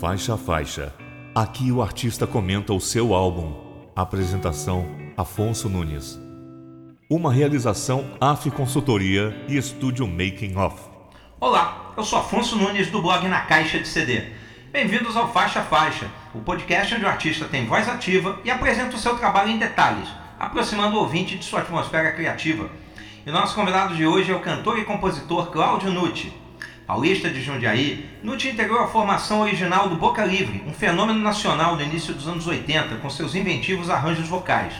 Faixa a faixa. Aqui o artista comenta o seu álbum. Apresentação: Afonso Nunes. Uma realização AF Consultoria e Estúdio Making Off. Olá, eu sou Afonso Nunes do blog Na Caixa de CD. Bem-vindos ao Faixa a Faixa, o podcast onde o artista tem voz ativa e apresenta o seu trabalho em detalhes, aproximando o ouvinte de sua atmosfera criativa. E nosso convidado de hoje é o cantor e compositor Cláudio Nucci. Paulista de Jundiaí, Nucci integrou a formação original do Boca Livre, um fenômeno nacional no início dos anos 80, com seus inventivos arranjos vocais.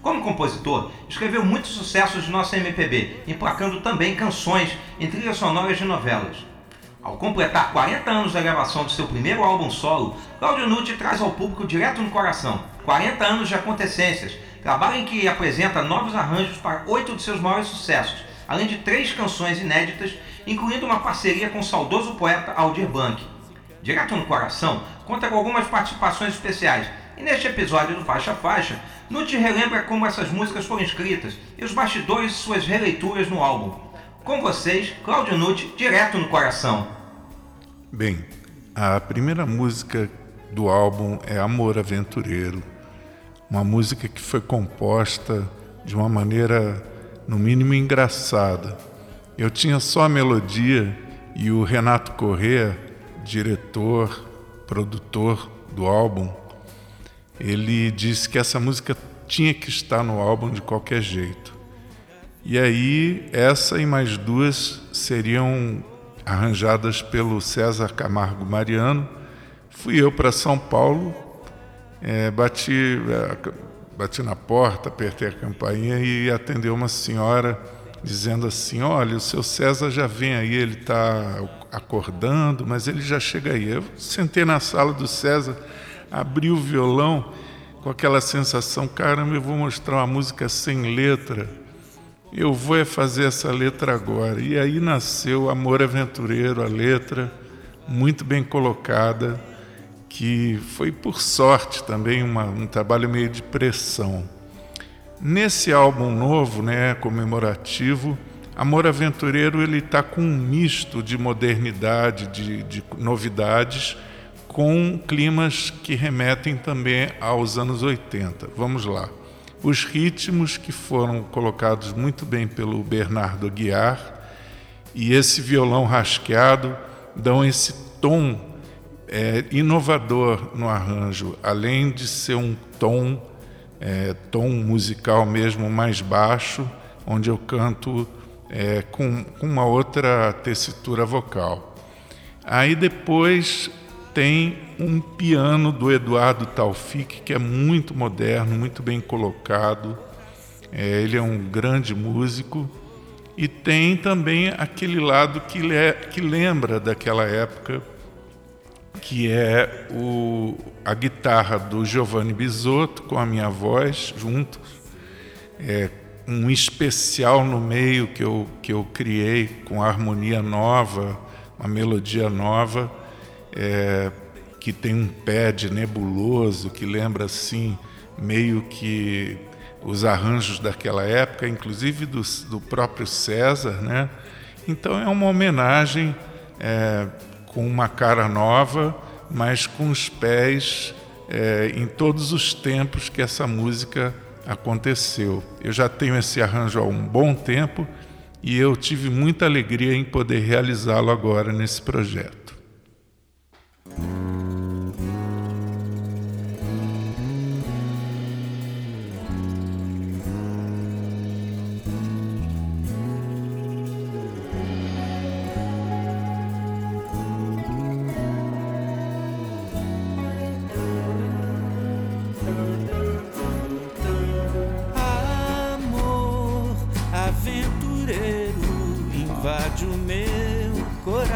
Como compositor, escreveu muitos sucessos de nossa MPB, emplacando também canções em trilhas sonoras de novelas. Ao completar 40 anos da gravação de seu primeiro álbum solo, Claudio Nucci traz ao público direto no coração 40 anos de acontecências, trabalho em que apresenta novos arranjos para oito de seus maiores sucessos, além de três canções inéditas incluindo uma parceria com o saudoso poeta Aldir Blanc. Direto no Coração conta com algumas participações especiais, e neste episódio do Faixa Faixa, Nuti relembra como essas músicas foram escritas e os bastidores de suas releituras no álbum. Com vocês, Cláudio Nuti, direto no coração. Bem, a primeira música do álbum é Amor Aventureiro, uma música que foi composta de uma maneira, no mínimo, engraçada eu tinha só a melodia e o Renato Corrêa, diretor, produtor do álbum, ele disse que essa música tinha que estar no álbum de qualquer jeito. E aí, essa e mais duas seriam arranjadas pelo César Camargo Mariano. Fui eu para São Paulo, é, bati, é, bati na porta, apertei a campainha e atendeu uma senhora dizendo assim: olha, o seu César já vem aí, ele está acordando, mas ele já chega aí. Eu sentei na sala do César, abri o violão com aquela sensação: caramba, eu vou mostrar uma música sem letra. Eu vou é fazer essa letra agora. E aí nasceu Amor Aventureiro, a letra, muito bem colocada, que foi por sorte também uma, um trabalho meio de pressão. Nesse álbum novo, né, comemorativo, Amor Aventureiro ele está com um misto de modernidade, de, de novidades, com climas que remetem também aos anos 80. Vamos lá. Os ritmos que foram colocados muito bem pelo Bernardo Aguiar e esse violão rasqueado dão esse tom é, inovador no arranjo, além de ser um tom é, tom musical mesmo mais baixo, onde eu canto é, com, com uma outra tessitura vocal. Aí depois tem um piano do Eduardo Taufik, que é muito moderno, muito bem colocado. É, ele é um grande músico. E tem também aquele lado que, le que lembra daquela época, que é o, a guitarra do Giovanni Bisotto com a minha voz juntos. É um especial no meio que eu, que eu criei com harmonia nova, uma melodia nova, é, que tem um pad nebuloso que lembra assim, meio que os arranjos daquela época, inclusive do, do próprio César, né? Então é uma homenagem é, com uma cara nova, mas com os pés é, em todos os tempos que essa música aconteceu. Eu já tenho esse arranjo há um bom tempo e eu tive muita alegria em poder realizá-lo agora nesse projeto.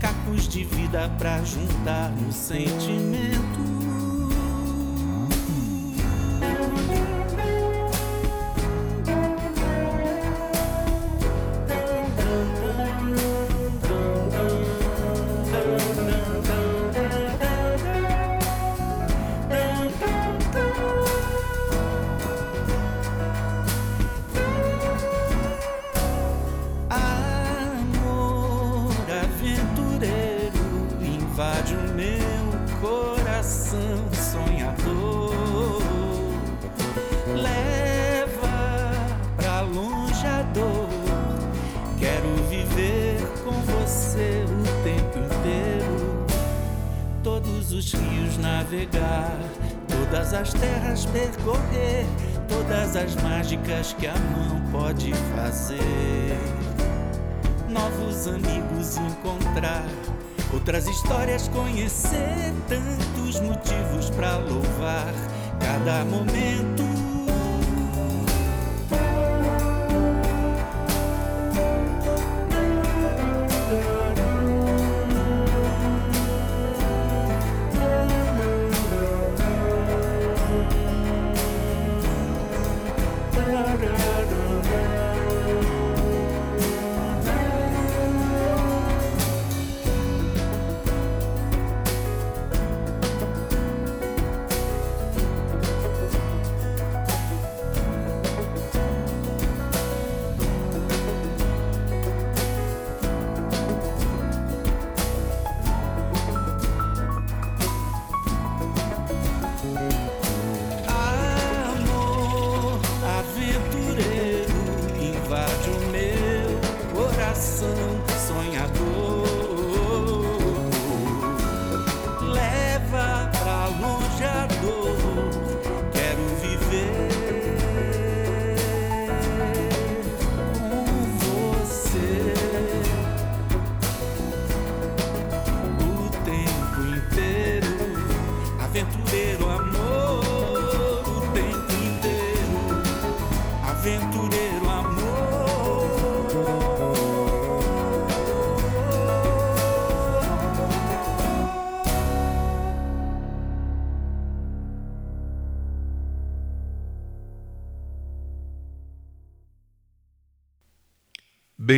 cacos de vida pra juntar no sentimento.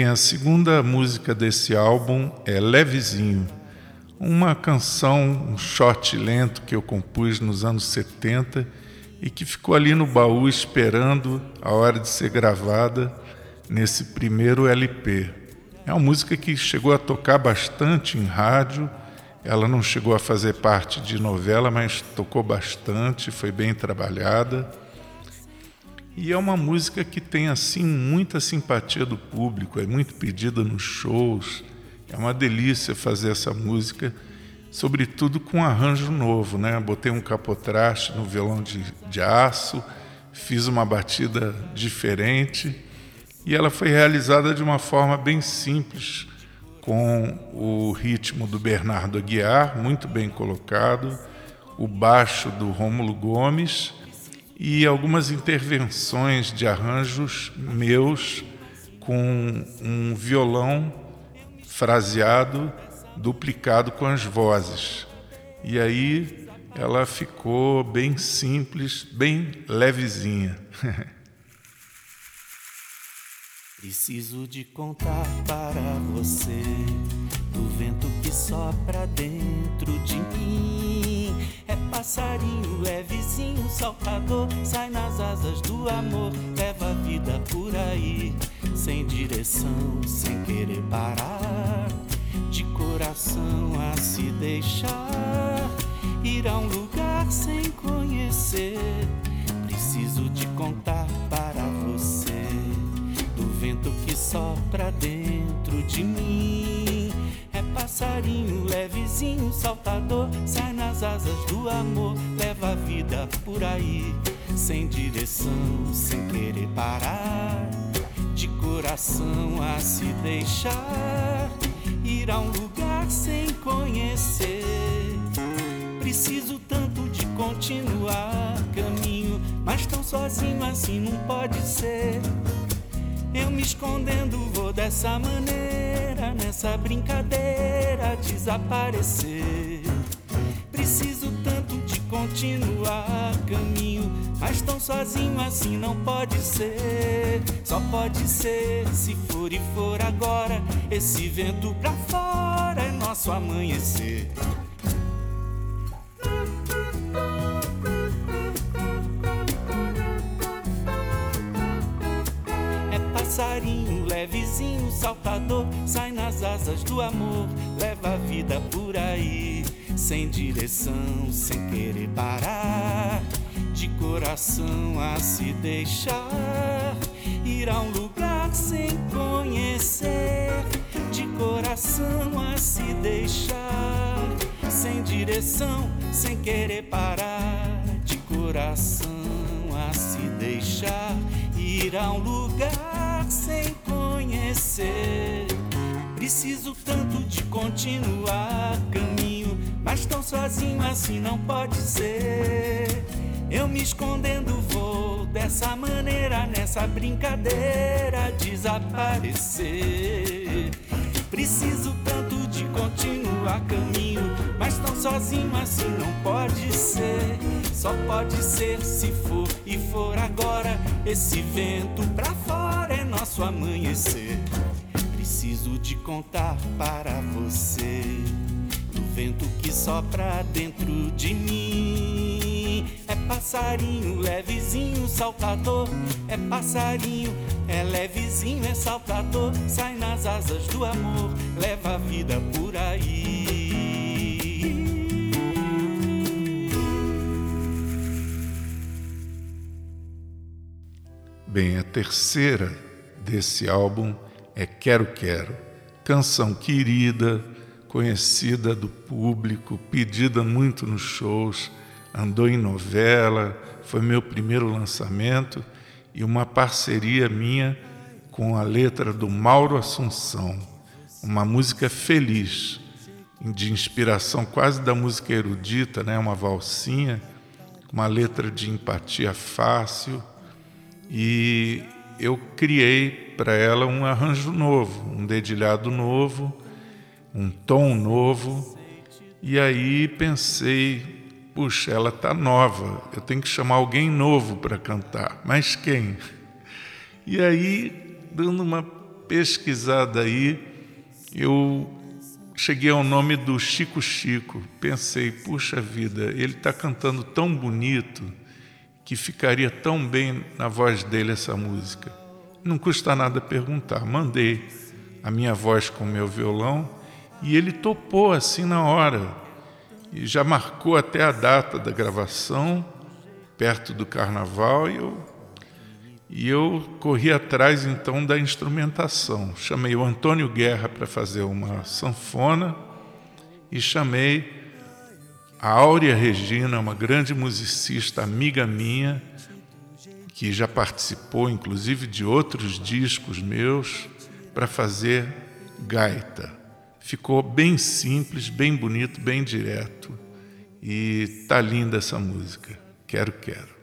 Bem, a segunda música desse álbum é Levezinho, uma canção, um shot lento que eu compus nos anos 70 e que ficou ali no baú esperando a hora de ser gravada nesse primeiro LP. É uma música que chegou a tocar bastante em rádio, ela não chegou a fazer parte de novela, mas tocou bastante, foi bem trabalhada. E é uma música que tem assim muita simpatia do público, é muito pedida nos shows. É uma delícia fazer essa música, sobretudo com arranjo novo, né? Botei um capotraste no violão de, de aço, fiz uma batida diferente e ela foi realizada de uma forma bem simples, com o ritmo do Bernardo Aguiar, muito bem colocado, o baixo do Rômulo Gomes e algumas intervenções de arranjos meus com um violão fraseado duplicado com as vozes. E aí ela ficou bem simples, bem levezinha. Preciso de contar para você do vento que sopra dentro de mim. É passarinho levezinho, saltador, sai nas asas do amor, leva a vida por aí, sem direção, sem querer parar, de coração a se deixar, ir a um lugar sem conhecer. Preciso de contar para você vento que sopra dentro de mim. Passarinho levezinho, saltador, sai nas asas do amor, leva a vida por aí, sem direção, sem querer parar. De coração a se deixar, ir a um lugar sem conhecer. Preciso tanto de continuar caminho, mas tão sozinho assim não pode ser Eu me escondendo vou dessa maneira, nessa brincadeira desaparecer. Preciso tanto de continuar caminho, mas tão sozinho assim não pode ser. Só pode ser se for e for agora. Esse vento pra fora é nosso amanhecer. Passarinho levezinho, saltador, sai nas asas do amor, leva a vida por aí, sem direção, sem querer parar, de coração a se deixar, ir a um lugar sem conhecer, de coração a se deixar, sem direção, sem querer parar, de coração a se deixar, ir a um lugar sem conhecer. Preciso tanto de continuar caminho, mas tão sozinho assim não pode ser. Eu me escondendo vou dessa maneira, nessa brincadeira desaparecer. Preciso tanto de continuar caminho, mas tão sozinho assim não pode ser. Só pode ser se for e for agora esse vento pra fora é nosso amanhecer. Preciso de contar para você do vento que sopra dentro de mim. Passarinho, levezinho, saltador. É passarinho, é levezinho, é saltador. Sai nas asas do amor, leva a vida por aí. Bem, a terceira desse álbum é Quero Quero, canção querida, conhecida do público, pedida muito nos shows, andou em novela, foi meu primeiro lançamento e uma parceria minha com a letra do Mauro Assunção, uma música feliz, de inspiração quase da música erudita, né? uma valsinha, uma letra de empatia fácil e eu criei para ela um arranjo novo, um dedilhado novo, um tom novo. E aí pensei, puxa, ela está nova, eu tenho que chamar alguém novo para cantar. Mas quem? E aí, dando uma pesquisada aí, eu cheguei ao nome do Chico Chico. Pensei, puxa vida, ele está cantando tão bonito que ficaria tão bem na voz dele essa música. Não custa nada perguntar. Mandei a minha voz com o meu violão e ele topou assim na hora. E já marcou até a data da gravação, perto do carnaval, e eu, e eu corri atrás então da instrumentação. Chamei o Antônio Guerra para fazer uma sanfona e chamei a Áurea Regina, uma grande musicista, amiga minha, que já participou inclusive de outros discos meus, para fazer gaita. Ficou bem simples, bem bonito, bem direto. E tá linda essa música. Quero, quero.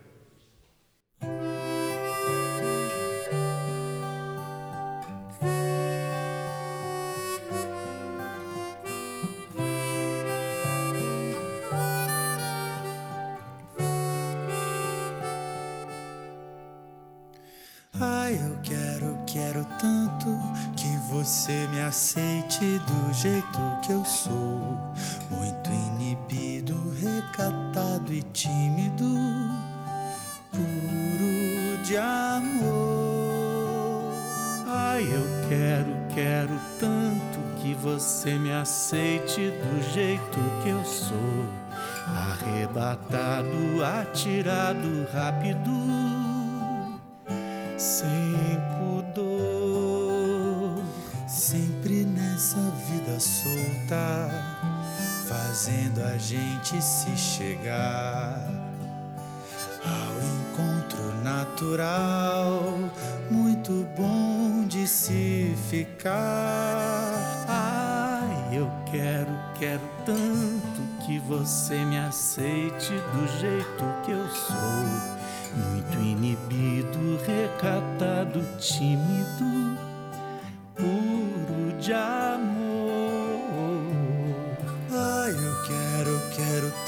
Gente se chegar ao encontro natural, muito bom de se ficar. Ai, eu quero, quero tanto que você me aceite do jeito que eu sou muito inibido, recatado, tímido, puro de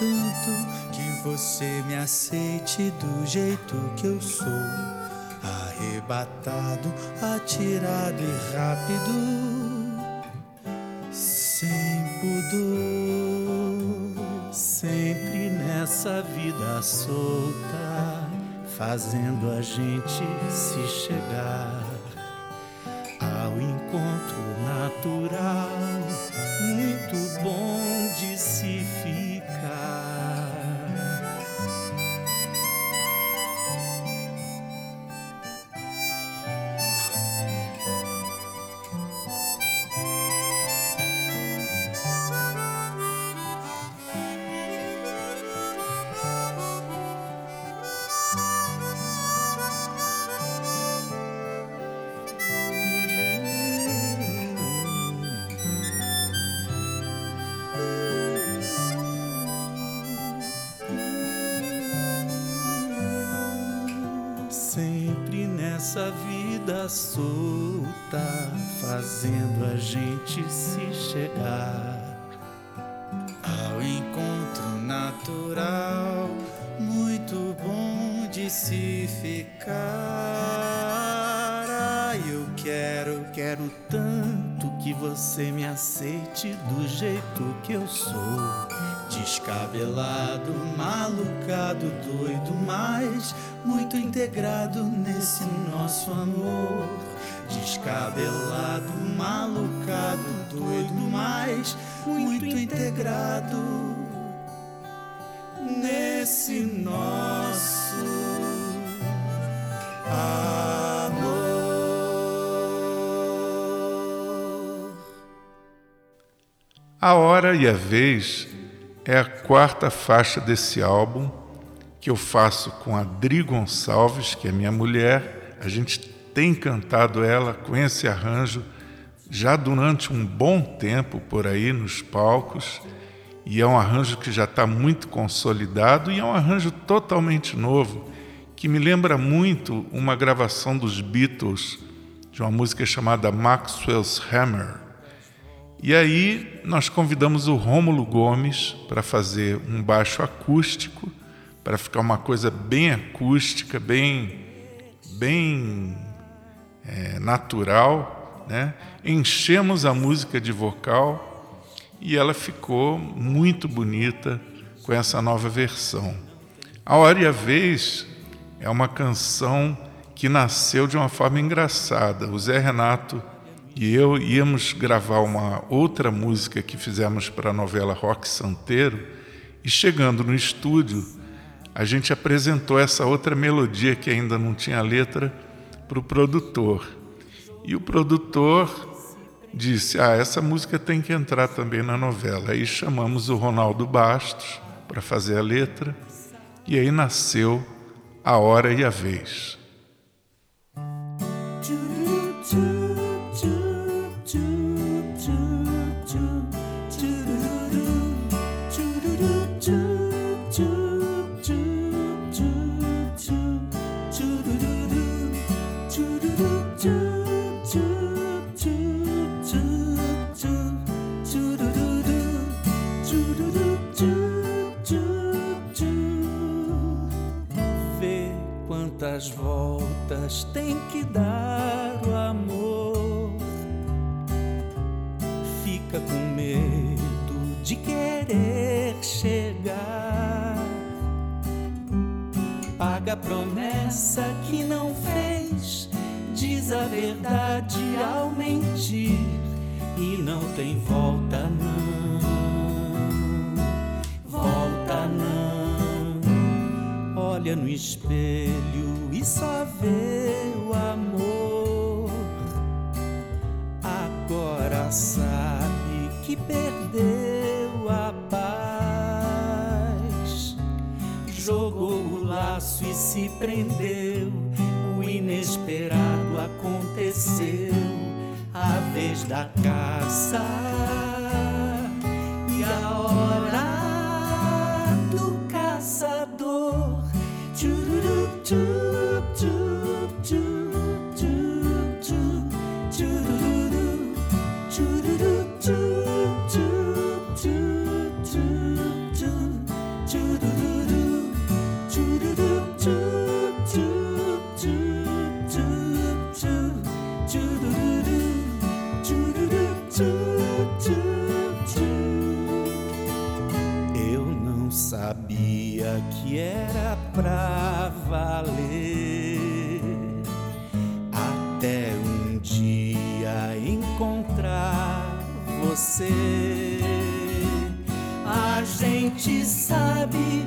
tanto que você me aceite do jeito que eu sou. Arrebatado, atirado e rápido sem pudor, sempre nessa vida solta, fazendo a gente se chegar ao encontro natural, muito bom de se ficar. Nessa vida solta, fazendo a gente se chegar. ao encontro natural, muito bom de se ficar. Eu quero, Quero tanto que você me aceite do jeito que eu sou. Descabelado, malucado, doido, mas muito integrado nesse nosso amor. Descabelado, malucado, doido, mas muito integrado nesse nosso amor. A Hora e a Vez é a quarta faixa desse álbum que eu faço com a Dri Gonçalves, que é minha mulher. A gente tem cantado ela com esse arranjo já durante um bom tempo por aí nos palcos. E é um arranjo que já está muito consolidado e é um arranjo totalmente novo, que me lembra muito uma gravação dos Beatles de uma música chamada Maxwell's Hammer. E aí nós convidamos o Rômulo Gomes para fazer um baixo acústico, para ficar uma coisa bem acústica, bem, bem é, natural. Né? Enchemos a música de vocal e ela ficou muito bonita com essa nova versão. A Hora e a Vez é uma canção que nasceu de uma forma engraçada. O Zé Renato e eu íamos gravar uma outra música que fizemos para a novela Rock Santeiro e chegando no estúdio a gente apresentou essa outra melodia que ainda não tinha letra para o produtor. E o produtor disse ah essa música tem que entrar também na novela. Aí chamamos o Ronaldo Bastos para fazer a letra e aí nasceu a hora e a vez sabia que era pra valer. Até um dia encontrar você. A gente sabe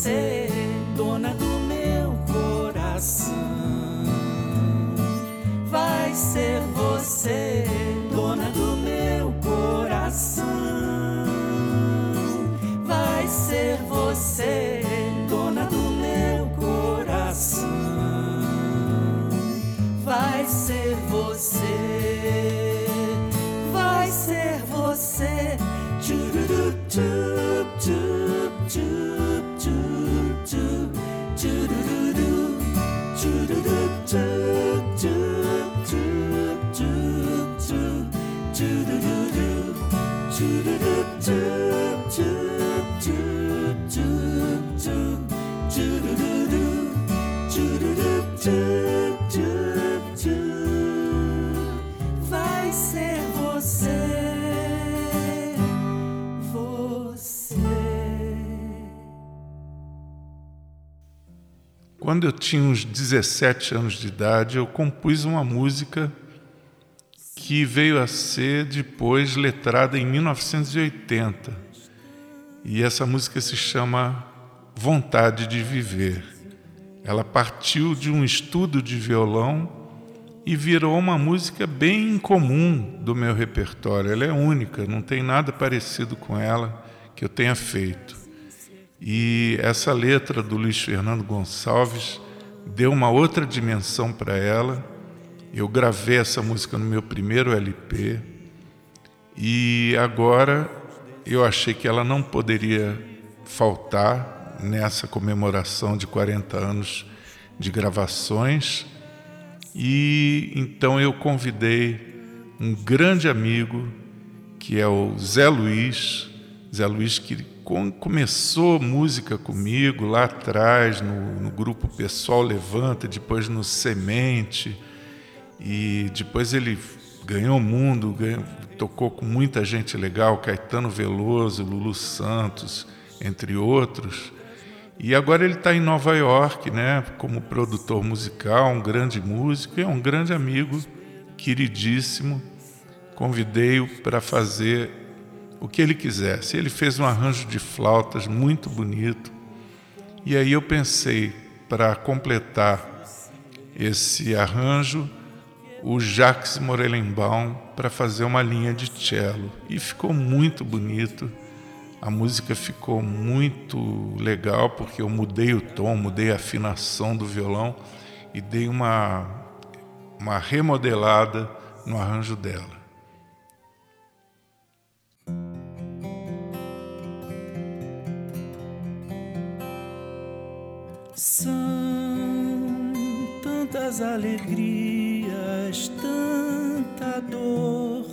say Quando eu tinha uns 17 anos de idade, eu compus uma música que veio a ser depois letrada em 1980. E essa música se chama Vontade de Viver. Ela partiu de um estudo de violão e virou uma música bem incomum do meu repertório. Ela é única, não tem nada parecido com ela que eu tenha feito. E essa letra do Luiz Fernando Gonçalves deu uma outra dimensão para ela. Eu gravei essa música no meu primeiro LP e agora eu achei que ela não poderia faltar nessa comemoração de 40 anos de gravações. E então eu convidei um grande amigo que é o Zé Luiz, Zé Luiz que começou música comigo lá atrás, no, no, grupo Pessoal Levanta, depois no Semente, e depois ele ganhou o mundo, ganhou, tocou com muita gente legal, Caetano Veloso, Lulu Santos, entre outros. E agora ele está em Nova York, né, como produtor musical, um grande músico e é um grande amigo, queridíssimo. Convidei-o para fazer o que ele quisesse. Ele fez um arranjo de flautas muito bonito. E aí eu pensei, para completar esse arranjo, o Jacques Morellenbaum para fazer uma linha de cello. E ficou muito bonito. A música ficou muito legal porque eu mudei o tom, mudei a afinação do violão e dei uma, uma remodelada no arranjo dela. São tantas alegrias, tanta dor,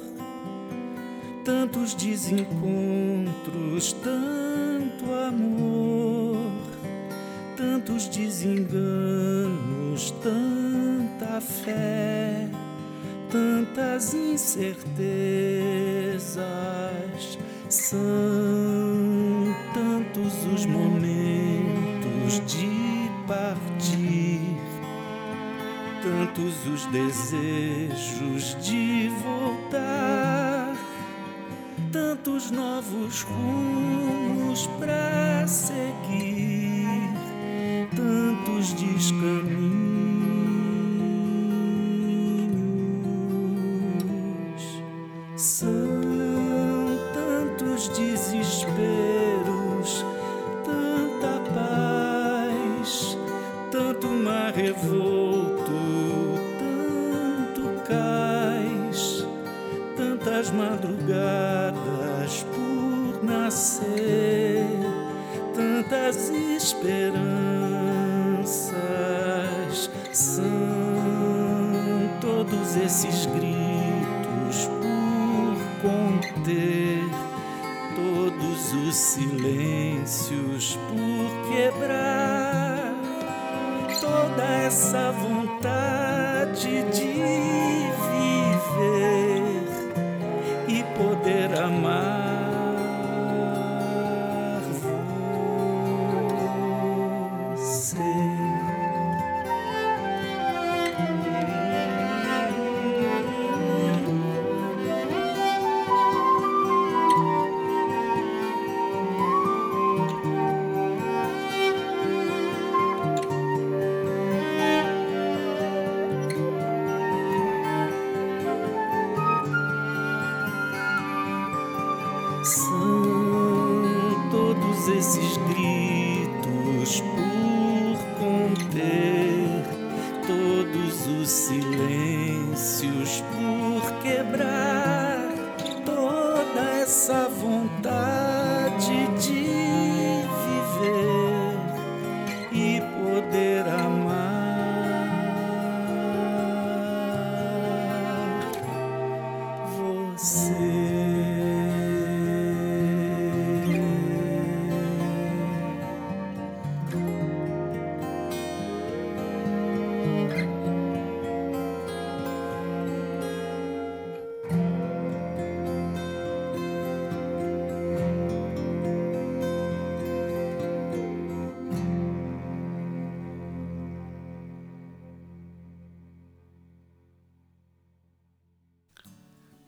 tantos desencontros, tanto amor, tantos desenganos, tanta fé, tantas incertezas. São tantos os momentos de partir, tantos os desejos de voltar, tantos novos rumos para seguir, tantos descaminhos.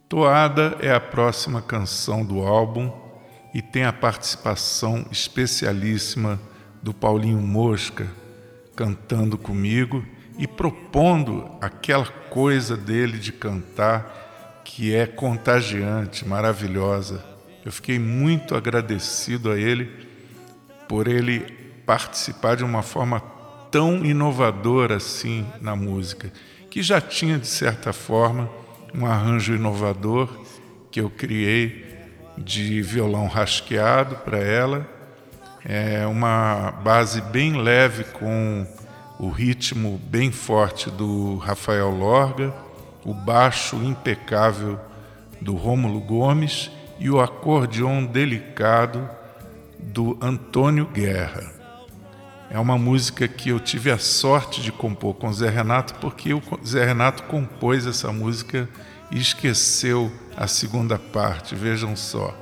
Toada é a próxima canção do álbum e tem a participação especialíssima do Paulinho Mosca cantando comigo e propondo aquela coisa dele de cantar que é contagiante, maravilhosa. Eu fiquei muito agradecido a ele por ele participar de uma forma tão inovadora assim na música, que já tinha de certa forma um arranjo inovador que eu criei de violão rasqueado para ela, é uma base bem leve com o ritmo bem forte do Rafael Lorga, o baixo impecável do Rômulo Gomes e o acordeon delicado do Antônio Guerra. É uma música que eu tive a sorte de compor com o Zé Renato, porque o Zé Renato compôs essa música e esqueceu a segunda parte, vejam só.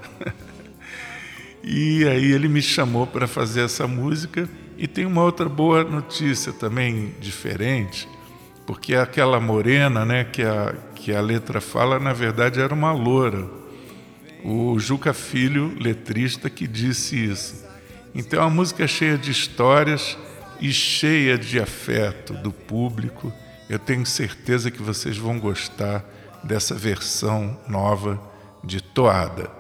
e aí ele me chamou para fazer essa música. E tem uma outra boa notícia também diferente, porque aquela morena, né, que a, que a letra fala, na verdade era uma loura. O Juca Filho, letrista, que disse isso. Então a música é cheia de histórias e cheia de afeto do público. Eu tenho certeza que vocês vão gostar dessa versão nova de Toada.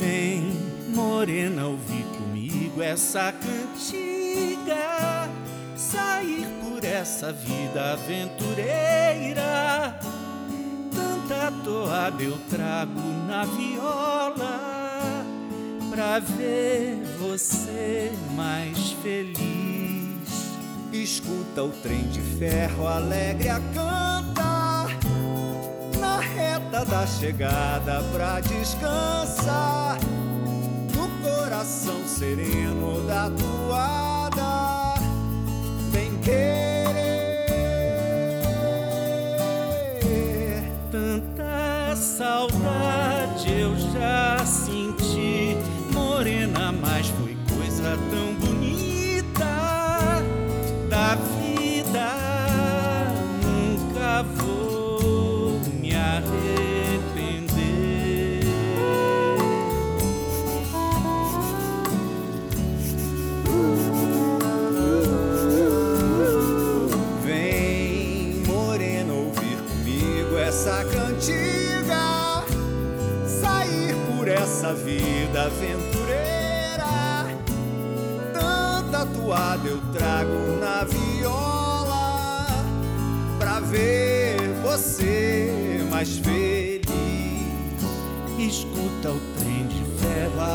Vem, morena, ouvir comigo essa cantiga sair por essa vida aventureira. Tanta toada eu trago na viola pra ver você mais feliz. Escuta o trem de ferro alegre a cantar na reta da chegada pra descansar no coração sereno da toada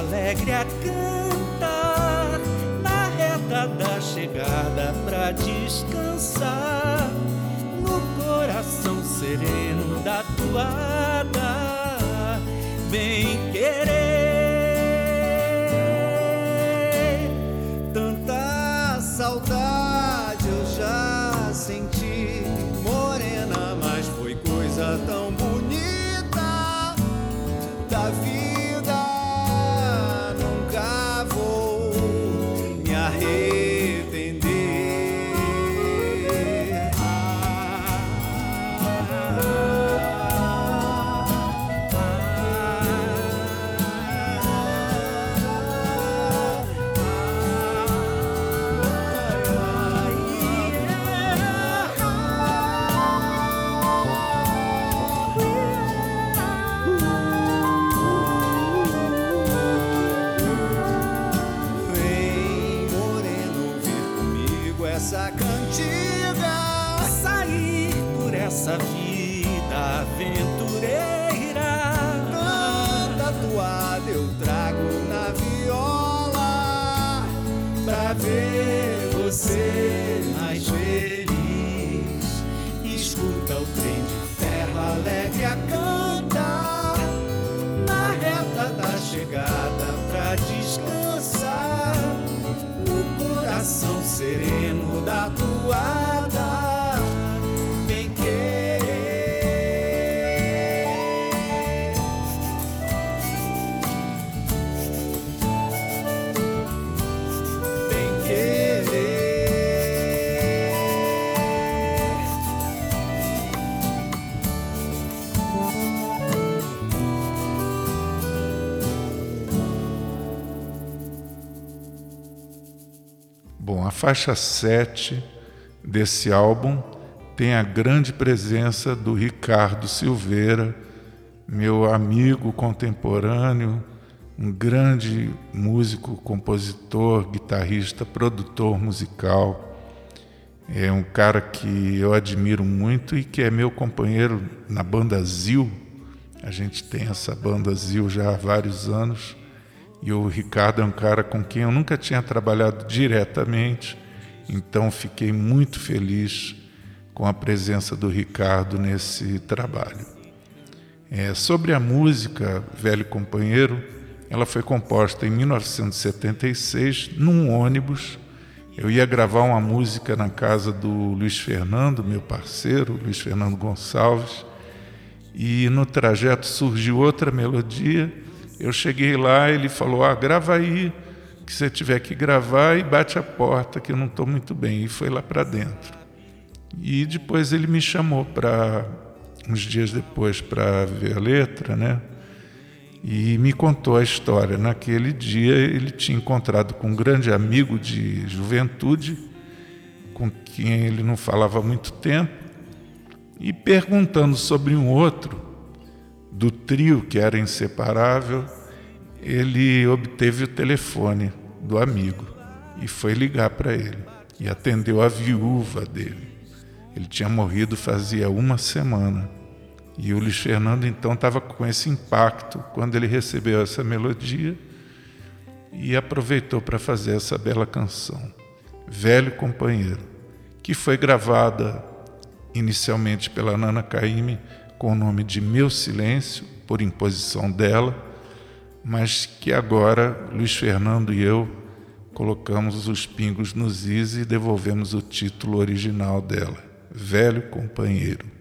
alegre a cantar na reta da chegada pra descansar no coração sereno da toada. Você mais feliz. Escuta o trem de ferro alegre a cantar na reta da chegada pra descansar no coração sereno da toada. Faixa 7 desse álbum tem a grande presença do Ricardo Silveira, meu amigo contemporâneo, um grande músico, compositor, guitarrista, produtor musical. É um cara que eu admiro muito e que é meu companheiro na banda Zil. A gente tem essa banda Zil já há vários anos. E o Ricardo é um cara com quem eu nunca tinha trabalhado diretamente, então fiquei muito feliz com a presença do Ricardo nesse trabalho. É, sobre a música Velho Companheiro, ela foi composta em 1976 num ônibus. Eu ia gravar uma música na casa do Luiz Fernando, meu parceiro, Luiz Fernando Gonçalves, e no trajeto surgiu outra melodia. Eu cheguei lá, ele falou: Ah, grava aí, que você tiver que gravar e bate a porta, que eu não estou muito bem. E foi lá para dentro. E depois ele me chamou para, uns dias depois, para ver a letra, né? E me contou a história. Naquele dia ele tinha encontrado com um grande amigo de juventude, com quem ele não falava há muito tempo, e perguntando sobre um outro, do trio que era inseparável, ele obteve o telefone do amigo e foi ligar para ele. E atendeu a viúva dele. Ele tinha morrido fazia uma semana. E o Luiz Fernando então estava com esse impacto quando ele recebeu essa melodia e aproveitou para fazer essa bela canção, Velho Companheiro, que foi gravada inicialmente pela Nana Caymmi com o nome de Meu Silêncio, por imposição dela, mas que agora Luiz Fernando e eu colocamos os pingos nos is e devolvemos o título original dela, Velho Companheiro.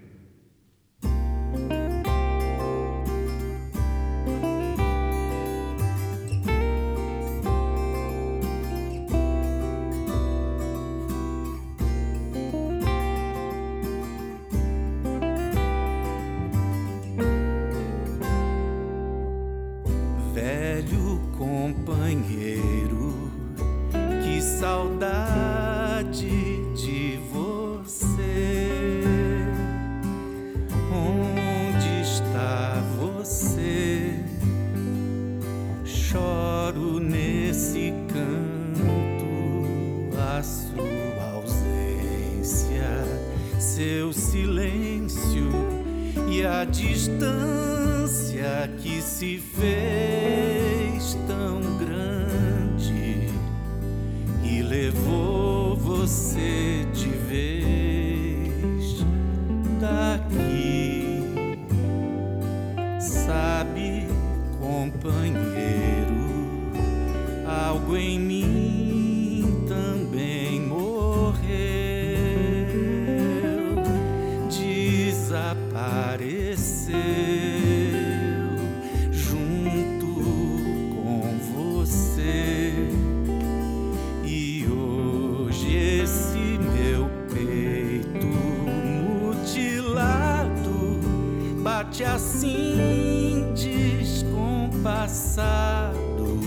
Descompassado.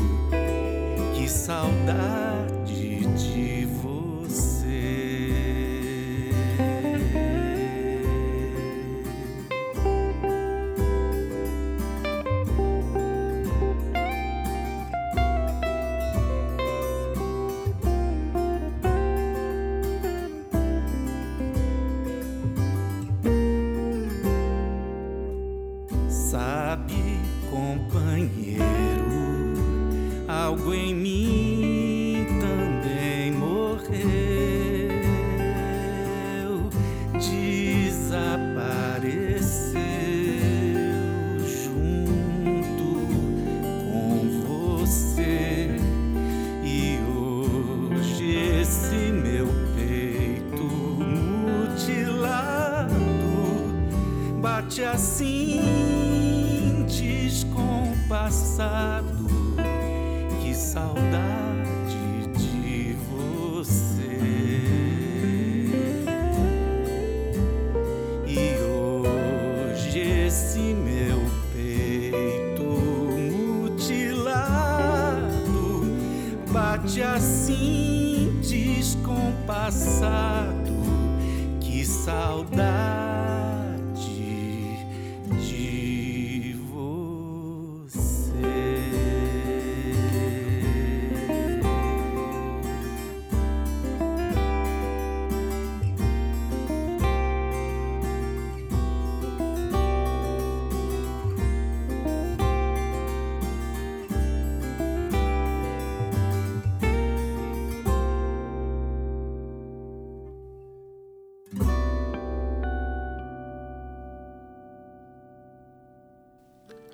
Que saudade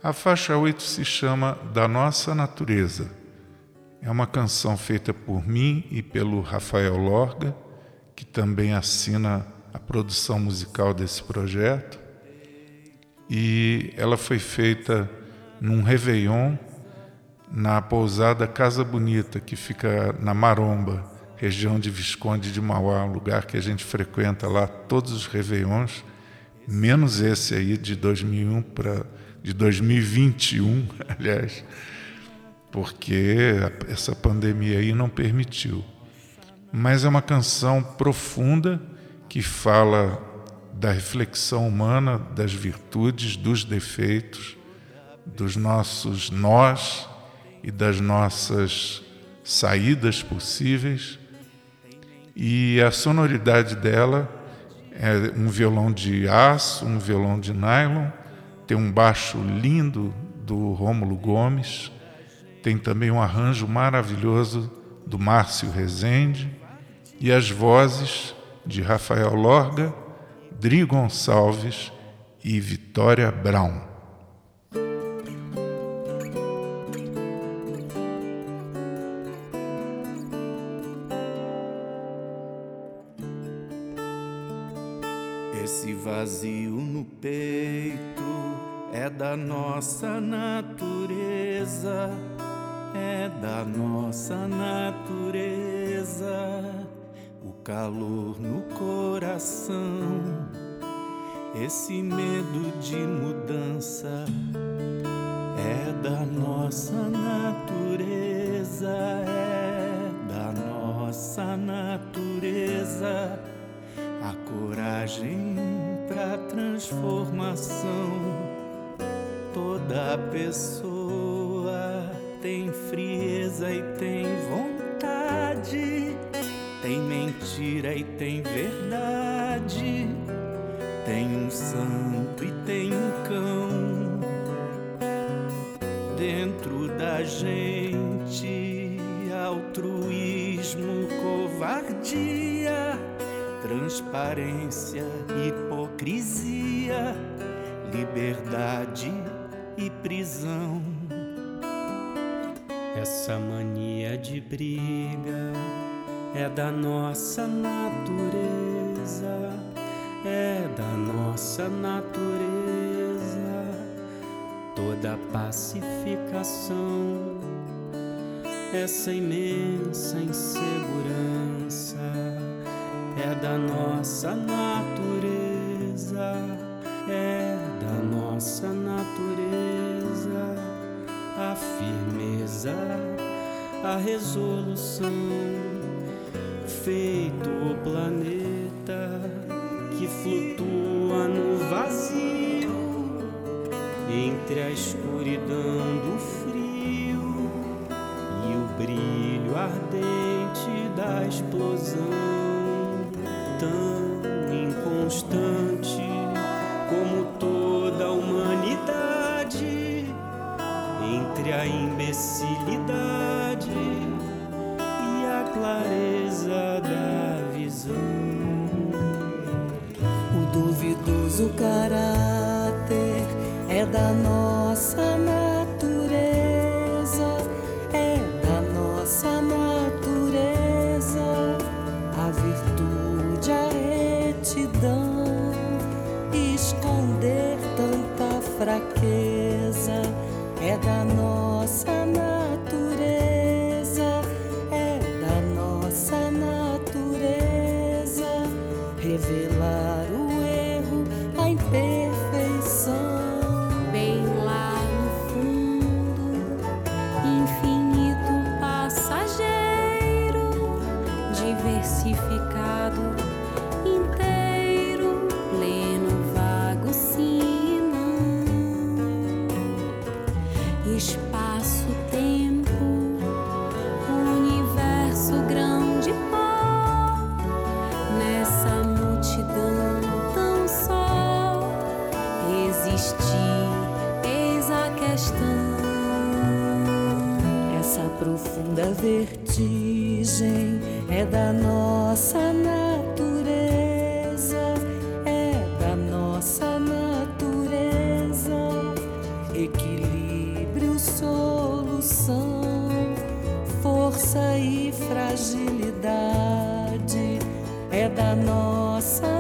A faixa 8 se chama Da Nossa Natureza. É uma canção feita por mim e pelo Rafael Lorga, que também assina a produção musical desse projeto. E ela foi feita num Réveillon na pousada Casa Bonita, que fica na Maromba, região de Visconde de Mauá, um lugar que a gente frequenta lá todos os Réveillons, menos esse aí de 2001 para de 2021, aliás, porque essa pandemia aí não permitiu. Mas é uma canção profunda que fala da reflexão humana, das virtudes, dos defeitos, dos nossos nós e das nossas saídas possíveis. E a sonoridade dela é um violão de aço, um violão de nylon, tem um baixo lindo do Rômulo Gomes, tem também um arranjo maravilhoso do Márcio Rezende e as vozes de Rafael Lorga, Dri Gonçalves e Vitória Brown. Esse vazio no peito é da nossa natureza, é da nossa natureza. O calor no coração, esse medo de mudança é da nossa natureza, é da nossa natureza a coragem para transformação. Toda pessoa tem frieza e tem vontade, tem mentira e tem verdade, tem um santo e tem um cão dentro da gente. Altruísmo, covardia, transparência, hipocrisia, liberdade e prisão. Essa mania de briga é da nossa natureza, é da nossa natureza. Toda pacificação, essa imensa insegurança é da nossa natureza, é nossa natureza. A firmeza, a resolução feito o planeta que flutua no vazio entre a escuridão do frio e o brilho ardente da explosão tão inconstante profunda vertigem é da nossa natureza, é da nossa natureza. Equilíbrio, solução, força e fragilidade é da nossa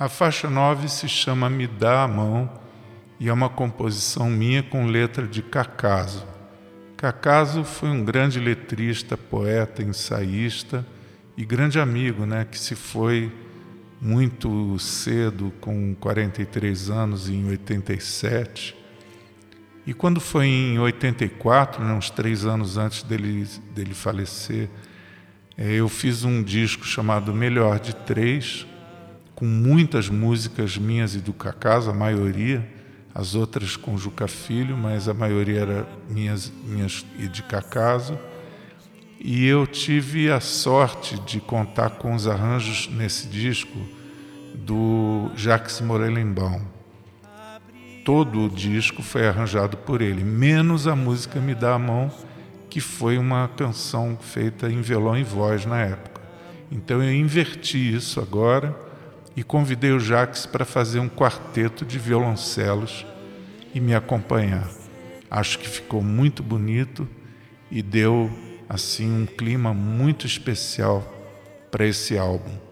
A faixa 9 se chama Me Dá a Mão e é uma composição minha com letra de Cacaso. Cacaso foi um grande letrista, poeta, ensaísta e grande amigo, né, que se foi muito cedo, com 43 anos, em 87. E quando foi em 84, né, uns três anos antes dele, dele falecer, é, eu fiz um disco chamado Melhor de Três, com muitas músicas minhas e do Cacasa, a maioria, as outras com Juca Filho, mas a maioria era minhas, minhas e de Cacaso. E eu tive a sorte de contar com os arranjos nesse disco do Jacques Morellenbaum. Todo o disco foi arranjado por ele, menos a música Me Dá a Mão, que foi uma canção feita em violão e voz na época. Então eu inverti isso agora e convidei o Jacques para fazer um quarteto de violoncelos e me acompanhar. Acho que ficou muito bonito e deu assim um clima muito especial para esse álbum.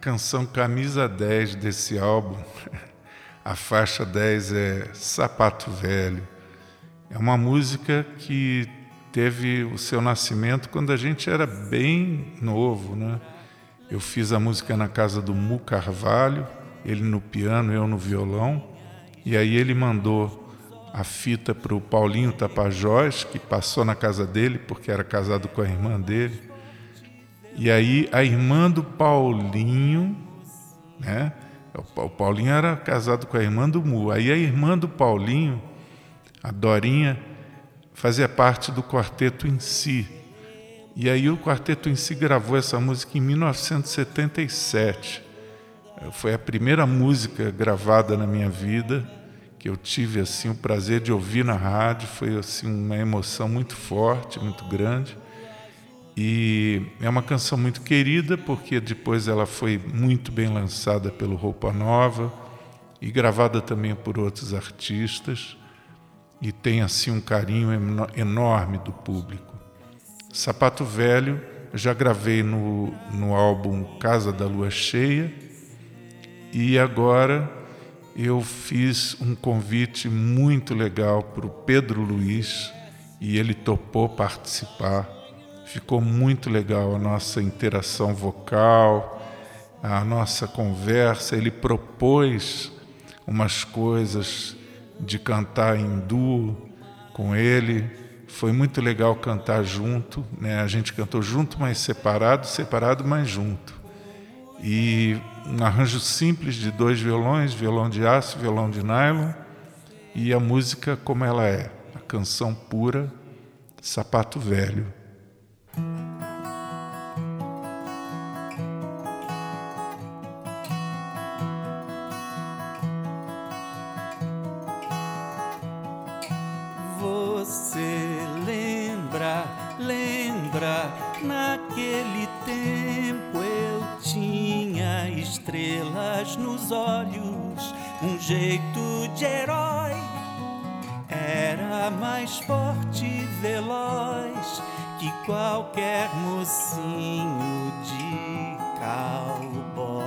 Canção camisa 10 desse álbum, a faixa 10 é Sapato Velho. É uma música que teve o seu nascimento quando a gente era bem novo, né? Eu fiz a música na casa do Mu Carvalho, ele no piano, eu no violão, e aí ele mandou a fita para o Paulinho Tapajós, que passou na casa dele, porque era casado com a irmã dele. E aí a irmã do Paulinho, né? O Paulinho era casado com a irmã do Mu. Aí a irmã do Paulinho, a Dorinha, fazia parte do quarteto em si. E aí o quarteto em si gravou essa música em 1977. Foi a primeira música gravada na minha vida que eu tive assim o prazer de ouvir na rádio. Foi assim uma emoção muito forte, muito grande. E é uma canção muito querida porque depois ela foi muito bem lançada pelo Roupa Nova e gravada também por outros artistas e tem assim um carinho enorme do público. Sapato Velho já gravei no, no álbum Casa da Lua Cheia e agora eu fiz um convite muito legal para o Pedro Luiz e ele topou participar. Ficou muito legal a nossa interação vocal, a nossa conversa. Ele propôs umas coisas de cantar em duo com ele. Foi muito legal cantar junto, né? A gente cantou junto, mas separado, separado, mas junto. E um arranjo simples de dois violões, violão de aço, violão de nylon, e a música como ela é, a canção pura, sapato velho. Jeito de herói. Era mais forte e veloz que qualquer mocinho de cowboy.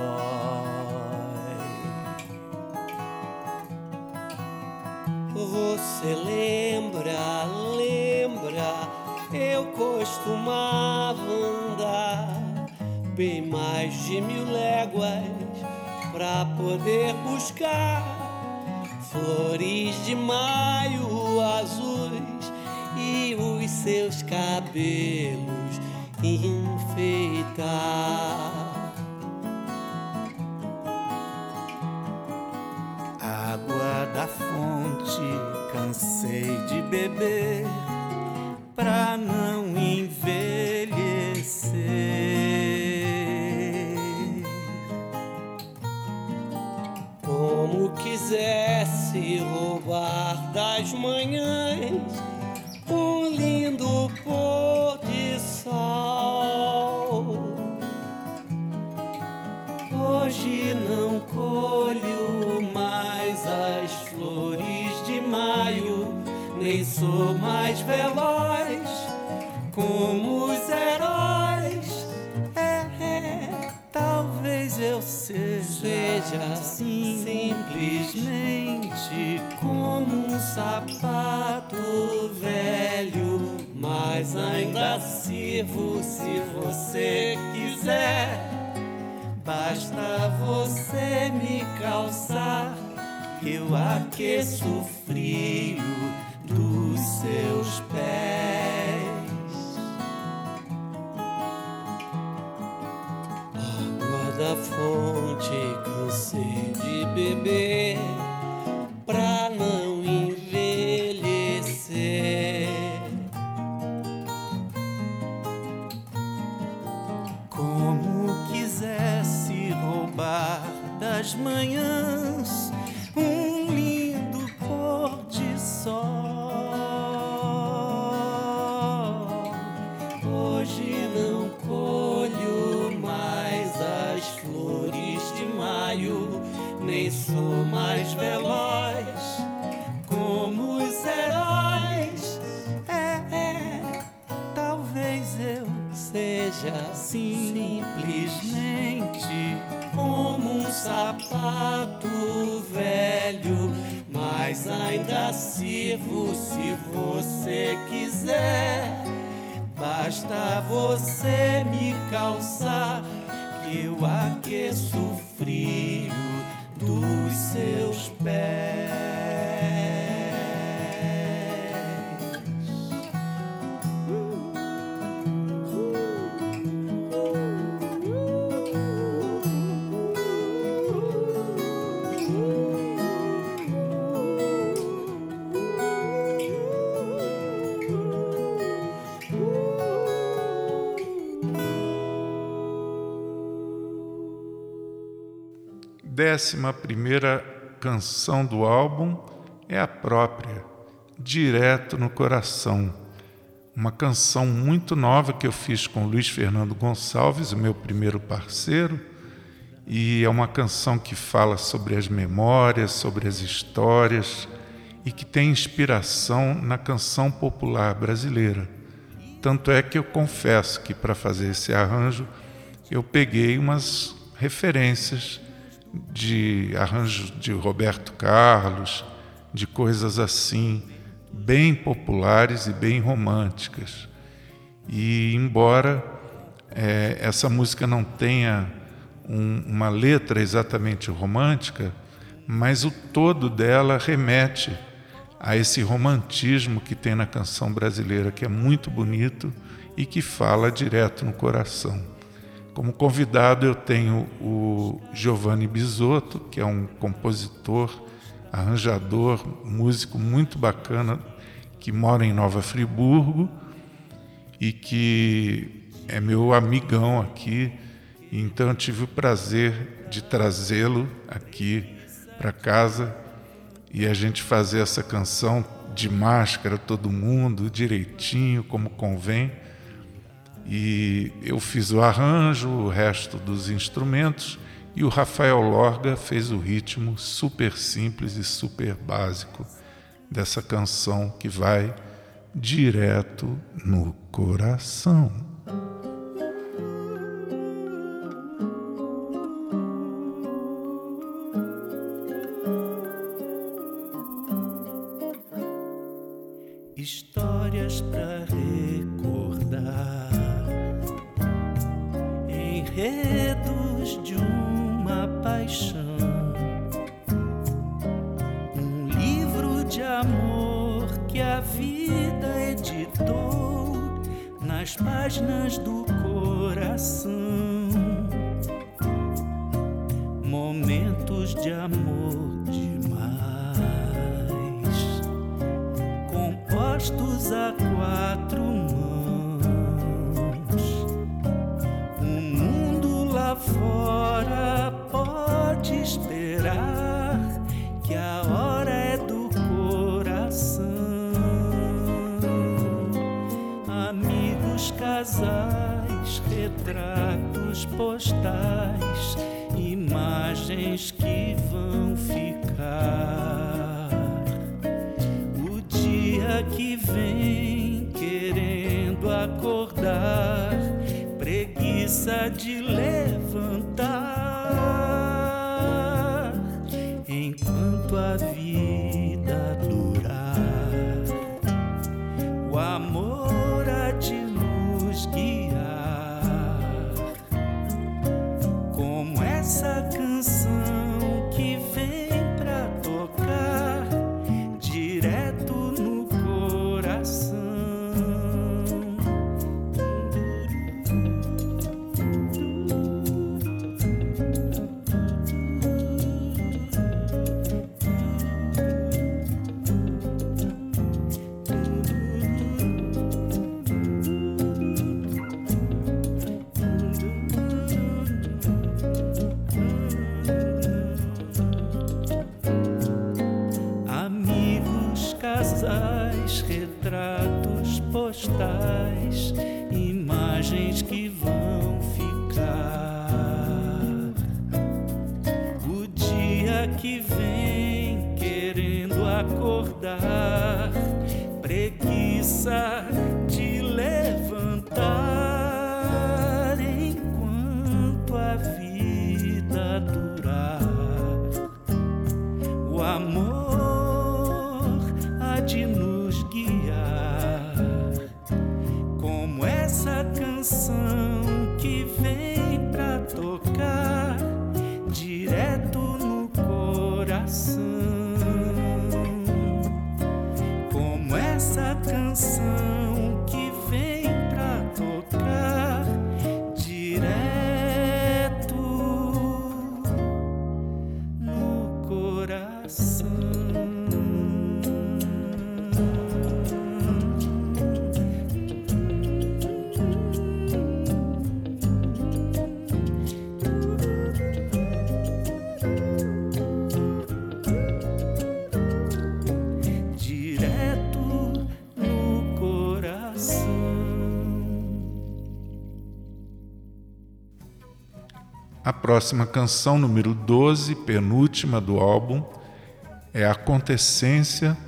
Você lembra, lembra, eu costumava andar bem mais de mil léguas pra poder buscar flores de maio azuis e os seus cabelos enfeitar. Água da fonte, cansei de beber pra não sirvo se você quiser. Basta você me calçar, eu aqueço o frio dos seus pés. Água da fonte cansei de beber seja simplesmente como um sapato velho, mas ainda sirvo se você quiser. Basta você me calçar que eu aqueço o frio dos seus pés. Décima primeira canção do álbum é a própria, Direto no Coração. Uma canção muito nova que eu fiz com Luiz Fernando Gonçalves, o meu primeiro parceiro, e é uma canção que fala sobre as memórias, sobre as histórias e que tem inspiração na canção popular brasileira. Tanto é que eu confesso que para fazer esse arranjo eu peguei umas referências de arranjos de Roberto Carlos, de coisas assim, bem populares e bem românticas. E embora é, essa música não tenha um, uma letra exatamente romântica, mas o todo dela remete a esse romantismo que tem na canção brasileira, que é muito bonito e que fala direto no coração. Como convidado eu tenho o Giovanni Bisotto, que é um compositor, arranjador, músico muito bacana, que mora em Nova Friburgo e que é meu amigão aqui. Então eu tive o prazer de trazê-lo aqui para casa e a gente fazer essa canção de máscara, todo mundo, direitinho, como convém. E eu fiz o arranjo, o resto dos instrumentos, e o Rafael Lorga fez o ritmo super simples e super básico dessa canção que vai direto no coração. Próxima canção, número 12, penúltima do álbum, é Acontecência,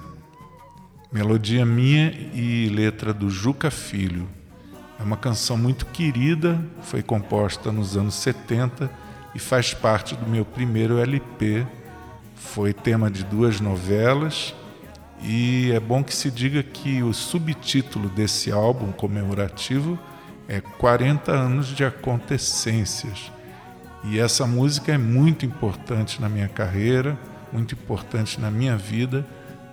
melodia minha e letra do Juca Filho. É uma canção muito querida, foi composta nos anos 70, e faz parte do meu primeiro LP. Foi tema de duas novelas e é bom que se diga que o subtítulo desse álbum comemorativo é 40 anos de acontecências. E essa música é muito importante na minha carreira, muito importante na minha vida,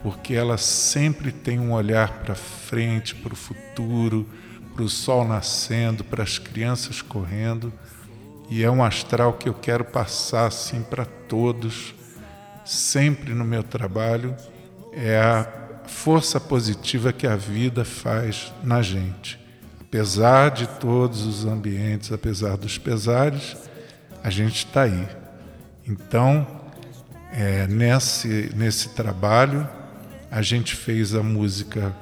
porque ela sempre tem um olhar para frente, para o futuro, para o sol nascendo, para as crianças correndo. E é um astral que eu quero passar assim para todos, sempre no meu trabalho. É a força positiva que a vida faz na gente. Apesar de todos os ambientes, apesar dos pesares, a gente está aí. Então, é, nesse, nesse trabalho, a gente fez a música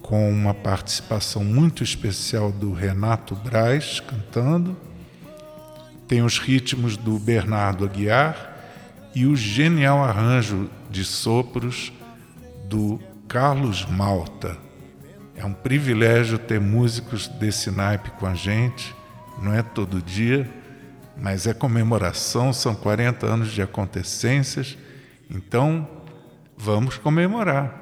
com uma participação muito especial do Renato Braz cantando, tem os ritmos do Bernardo Aguiar e o genial arranjo de sopros do Carlos Malta. É um privilégio ter músicos desse naipe com a gente, não é todo dia, mas é comemoração, são 40 anos de acontecências, então vamos comemorar.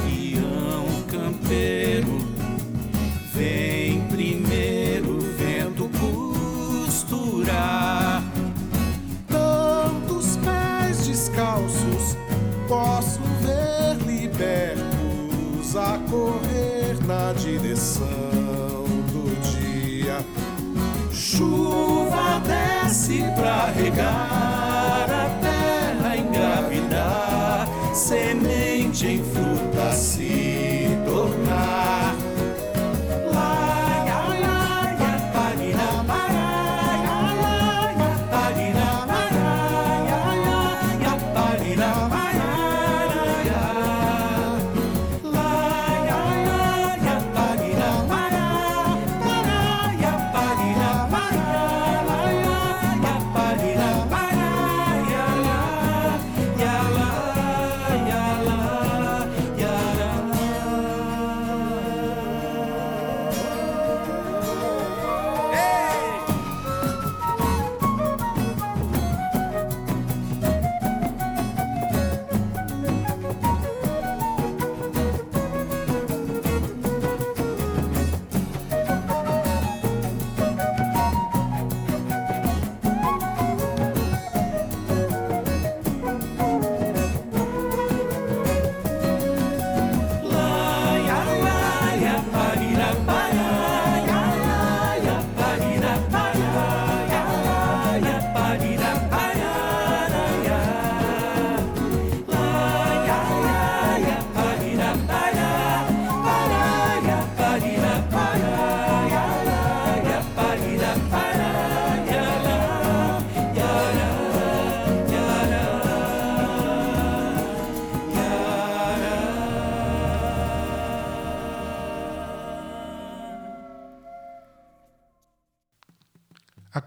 correr na direção do dia. Chuva desce pra regar a terra engravidar semente em fruta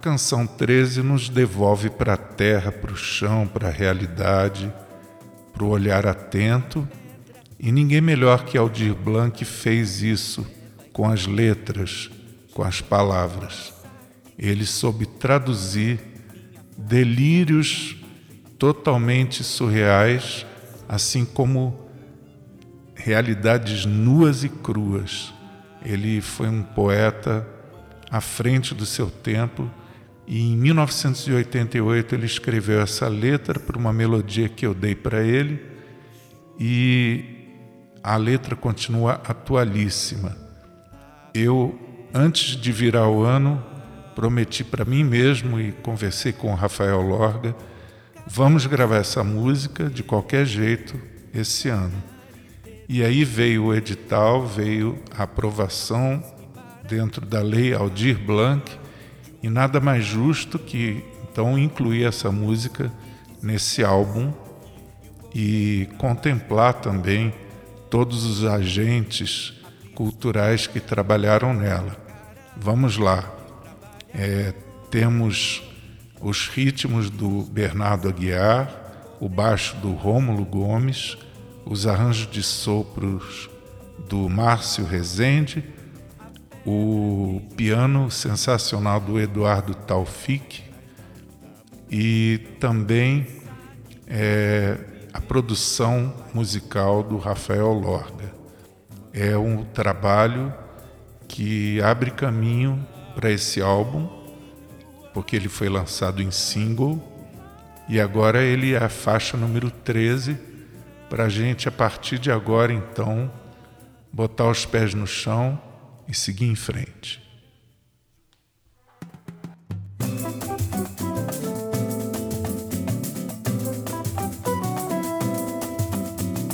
canção 13 nos devolve para a terra, para o chão, para a realidade, para o olhar atento, e ninguém melhor que Aldir Blanc fez isso com as letras, com as palavras. Ele soube traduzir delírios totalmente surreais, assim como realidades nuas e cruas. Ele foi um poeta à frente do seu tempo e em 1988 ele escreveu essa letra para uma melodia que eu dei para ele e a letra continua atualíssima. Eu, antes de virar o ano, prometi para mim mesmo e conversei com o Rafael Lorga, vamos gravar essa música de qualquer jeito esse ano. E aí veio o edital, veio a aprovação dentro da lei Aldir Blanc, e nada mais justo que então incluir essa música nesse álbum e contemplar também todos os agentes culturais que trabalharam nela. Vamos lá. É, temos os ritmos do Bernardo Aguiar, o baixo do Rômulo Gomes, os arranjos de sopros do Márcio Rezende o piano sensacional do Eduardo Taufik e também é, a produção musical do Rafael Lorga. É um trabalho que abre caminho para esse álbum, porque ele foi lançado em single e agora ele é a faixa número 13 para a gente, a partir de agora, então, botar os pés no chão e seguir em frente.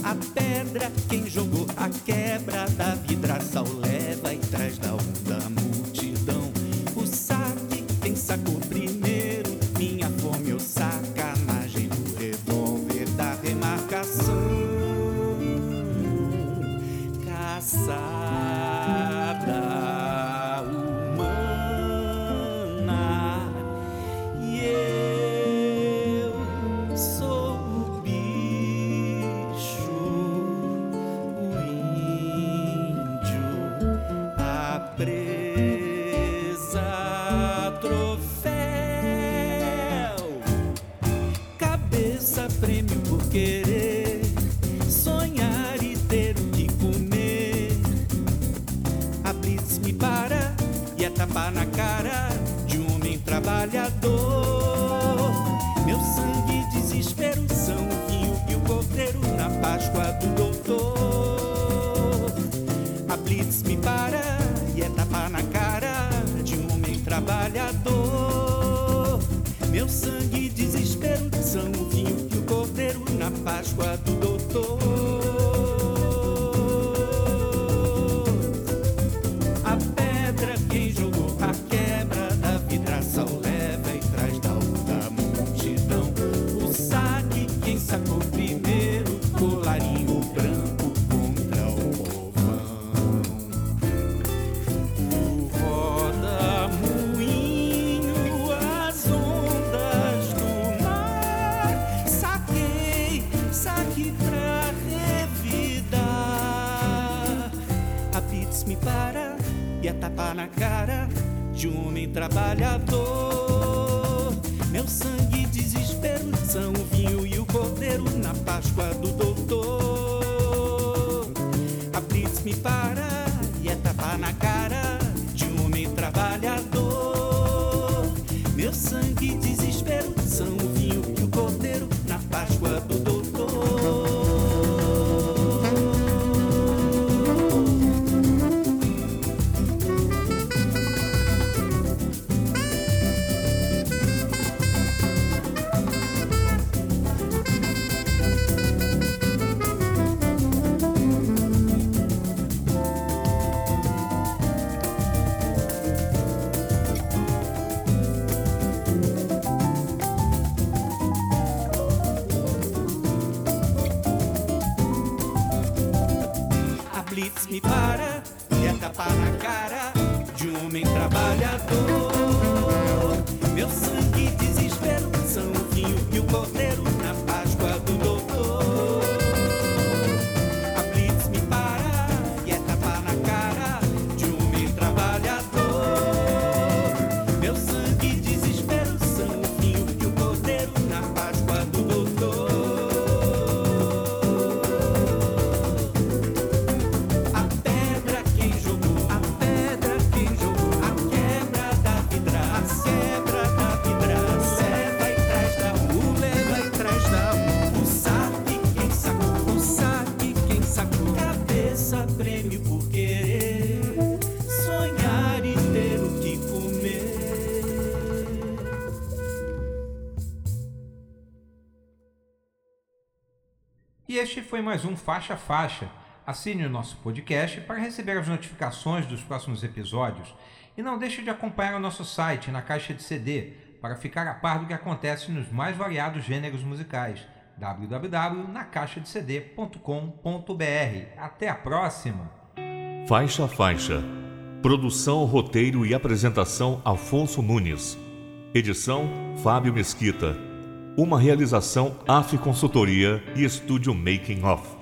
A pedra, quem jogou a quebra da vidraça ao cordeiro na Páscoa do trabalhador. Meu sangue e desespero são o vinho e o cordeiro na Páscoa do doutor. A blitz me para e é tapa na cara de um homem trabalhador. Meu sangue desespero mais um Faixa Faixa. Assine o nosso podcast para receber as notificações dos próximos episódios e não deixe de acompanhar o nosso site na caixa de CD para ficar a par do que acontece nos mais variados gêneros musicais www.nacaixadecd.com.br. Até a próxima! Faixa Faixa. Produção, roteiro e apresentação Afonso Nunes. Edição Fábio Mesquita. Uma realização AF Consultoria e Estúdio Making Off.